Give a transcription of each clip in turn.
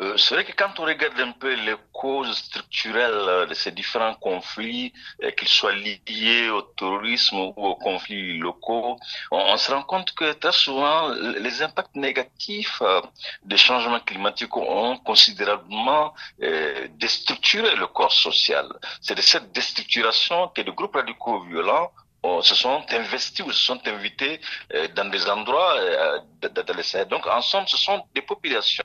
Euh, c'est vrai que quand on regarde un peu les causes structurelles de ces différents conflits, qu'ils soient liés au terrorisme ou aux conflits locaux, on, se rend compte que très souvent, les impacts négatifs des changements climatiques ont considérablement déstructuré le corps social. C'est de cette déstructuration que les groupes radicaux violents se sont investis ou se sont invités euh, dans des endroits euh, dans le Sahel. Donc, en somme, ce sont des populations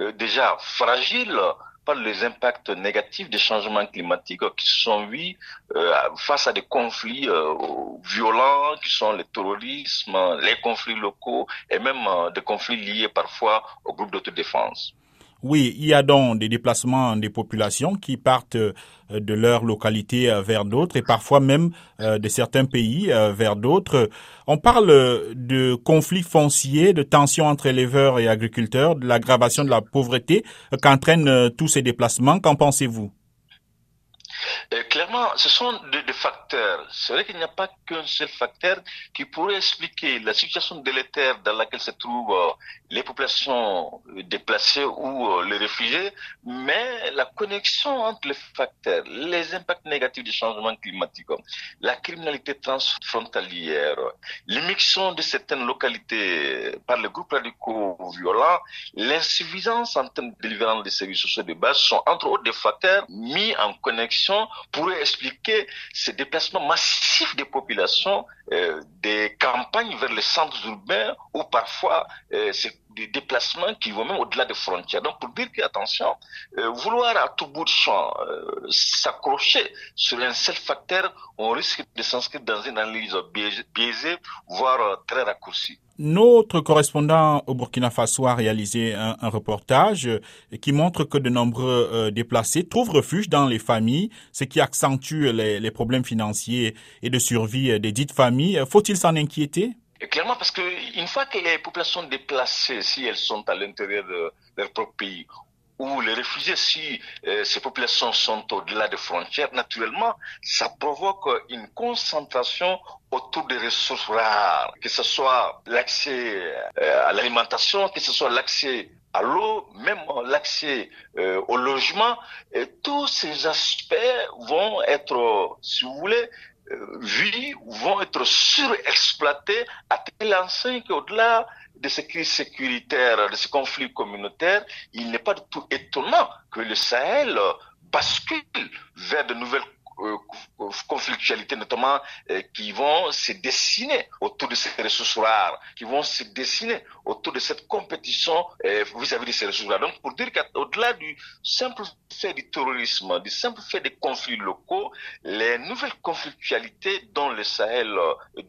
euh, déjà fragiles par les impacts négatifs des changements climatiques qui se sont vus face à des conflits violents qui sont le terrorisme, les conflits locaux et même des conflits liés parfois aux groupes d'autodéfense. Oui, il y a donc des déplacements des populations qui partent euh, de leur localité euh, vers d'autres et parfois même euh, de certains pays vers d'autres. On parle de conflits fonciers, de tensions entre éleveurs et agriculteurs, de l'aggravation de la pauvreté qu'entraînent tous ces déplacements. Qu'en pensez-vous? Euh, clairement, ce sont des, facteurs. C'est vrai qu'il n'y a pas qu'un seul facteur qui pourrait expliquer la situation délétère dans laquelle se trouvent euh, les populations déplacées ou euh, les réfugiés, mais la connexion entre les facteurs, les impacts négatifs du changement climatique, la criminalité transfrontalière, l'immixtion de certaines localités par les groupes radicaux violents, l'insuffisance en termes de délivrance des services sociaux de base sont entre autres des facteurs mis en connexion pourrait expliquer ces déplacements massifs des populations euh, des campagnes vers les centres urbains ou parfois euh, des déplacements qui vont même au-delà des frontières. Donc pour dire qu'attention, euh, vouloir à tout bout de champ s'accrocher sur un seul facteur, on risque de s'inscrire dans une analyse biaisée, voire très raccourcie. Notre correspondant au Burkina Faso a réalisé un, reportage qui montre que de nombreux déplacés trouvent refuge dans les familles, ce qui accentue les problèmes financiers et de survie des dites familles. Faut-il s'en inquiéter? Clairement, parce qu'une fois que les populations déplacées, si elles sont à l'intérieur de leur propre pays, ou les réfugiés, si euh, ces populations sont au-delà des frontières, naturellement, ça provoque une concentration autour des ressources rares, que ce soit l'accès euh, à l'alimentation, que ce soit l'accès à l'eau, même l'accès euh, au logement. Tous ces aspects vont être, si vous voulez, vont être surexploitées à tel enseigne qu'au-delà de ces crises sécuritaires, de ces conflits communautaires, il n'est pas du tout étonnant que le Sahel bascule vers de nouvelles conflictualités notamment euh, qui vont se dessiner autour de ces ressources rares, qui vont se dessiner autour de cette compétition euh, vis-à-vis de ces ressources rares. Donc pour dire qu'au-delà du simple fait du terrorisme, du simple fait des conflits locaux, les nouvelles conflictualités dont le Sahel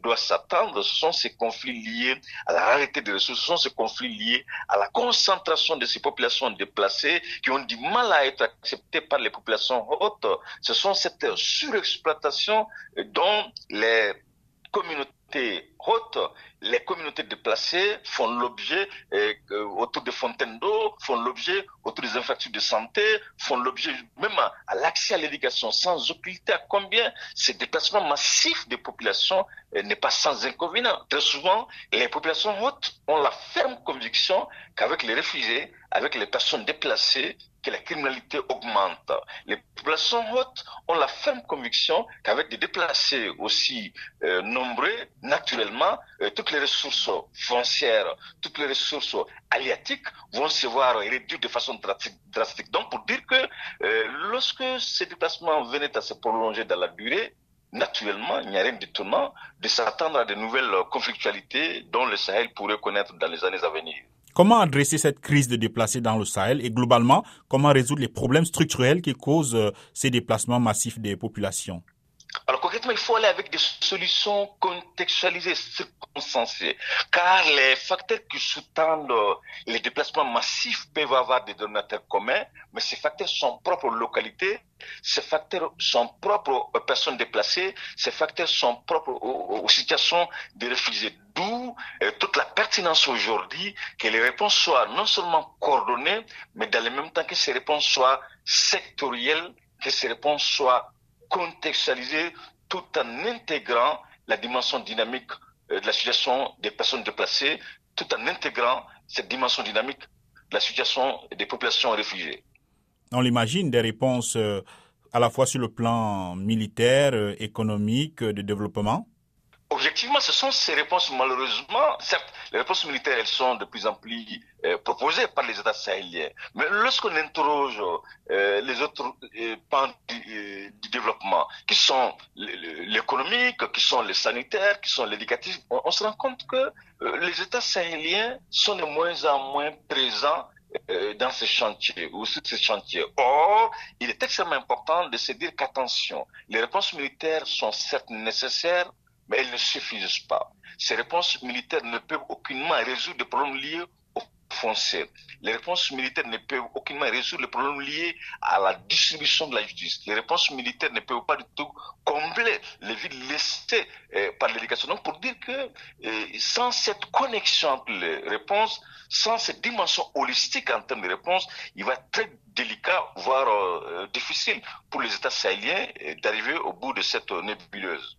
doit s'attendre, sont ces conflits liés à la rareté des ressources, ce sont ces conflits liés à la concentration de ces populations déplacées qui ont du mal à être acceptées par les populations hautes. Ce sont cette surexploitation dont les communautés hautes, les communautés déplacées font l'objet euh, autour des fontaines d'eau, font l'objet autour des infrastructures de santé, font l'objet même à, l'accès à l'éducation, sans occulter à combien ces déplacements massifs des populations euh, n'est pas sans inconvénient. Très souvent, les populations hautes ont la ferme conviction qu'avec les réfugiés, avec les personnes déplacées, la criminalité augmente. Les populations hautes ont la ferme conviction qu'avec des déplacés aussi euh, nombreux, naturellement, euh, toutes les ressources foncières, toutes les ressources haliatiques vont se voir réduites de façon drastique. Donc, pour dire que euh, lorsque ces déplacements venaient à se prolonger dans la durée, naturellement, il n'y a rien d'étonnant de s'attendre à de nouvelles conflictualités dont le Sahel pourrait connaître dans les années à venir. Comment adresser cette crise de déplacés dans le Sahel et globalement, comment résoudre les problèmes structurels qui causent euh, ces déplacements massifs des populations? Alors concrètement, il faut aller avec des solutions contextualisées, circonstanciées, car les facteurs qui sous-tendent euh, les déplacements massifs peuvent avoir des donateurs communs, mais ces facteurs sont propres aux localités, ces facteurs sont propres aux personnes déplacées, ces facteurs sont propres aux, situations des réfugiés. D'où euh, toute la pertinence aujourd'hui que les réponses soient non seulement coordonnées, mais dans le même temps que ces réponses soient sectorielles, que ces réponses soient contextualiser tout en intégrant la dimension dynamique de la situation des personnes déplacées, tout en intégrant cette dimension dynamique la situation des populations réfugiées. On l'imagine, des réponses à la fois sur le plan militaire, économique, de développement? Objectivement, ce sont ces réponses, malheureusement, certes, les réponses militaires, elles sont de plus en plus euh, proposées par les États sahéliens. Mais lorsqu'on interroge euh, les autres euh, pans du, développement, qui sont l'économique, qui sont les sanitaires, qui sont l'éducatif, on, on, se rend compte que les États sahéliens sont de moins en moins présents dans ces chantiers ou sur ces chantiers. Or, il est extrêmement important de se dire qu'attention, les réponses militaires sont certes nécessaires, mais elles ne suffisent pas. Ces réponses militaires ne peuvent aucunement résoudre les problèmes liés aux foncières. Les réponses militaires ne peuvent aucunement résoudre les problèmes liés à la distribution de la justice. Les réponses militaires ne peuvent pas du tout combler les vides laissés euh, par l'éducation. Donc, pour dire que euh, sans cette connexion entre les réponses, sans cette dimension holistique en termes de réponses, il va être très délicat, voire euh, difficile pour les États sahéliens d'arriver au bout de cette nébuleuse.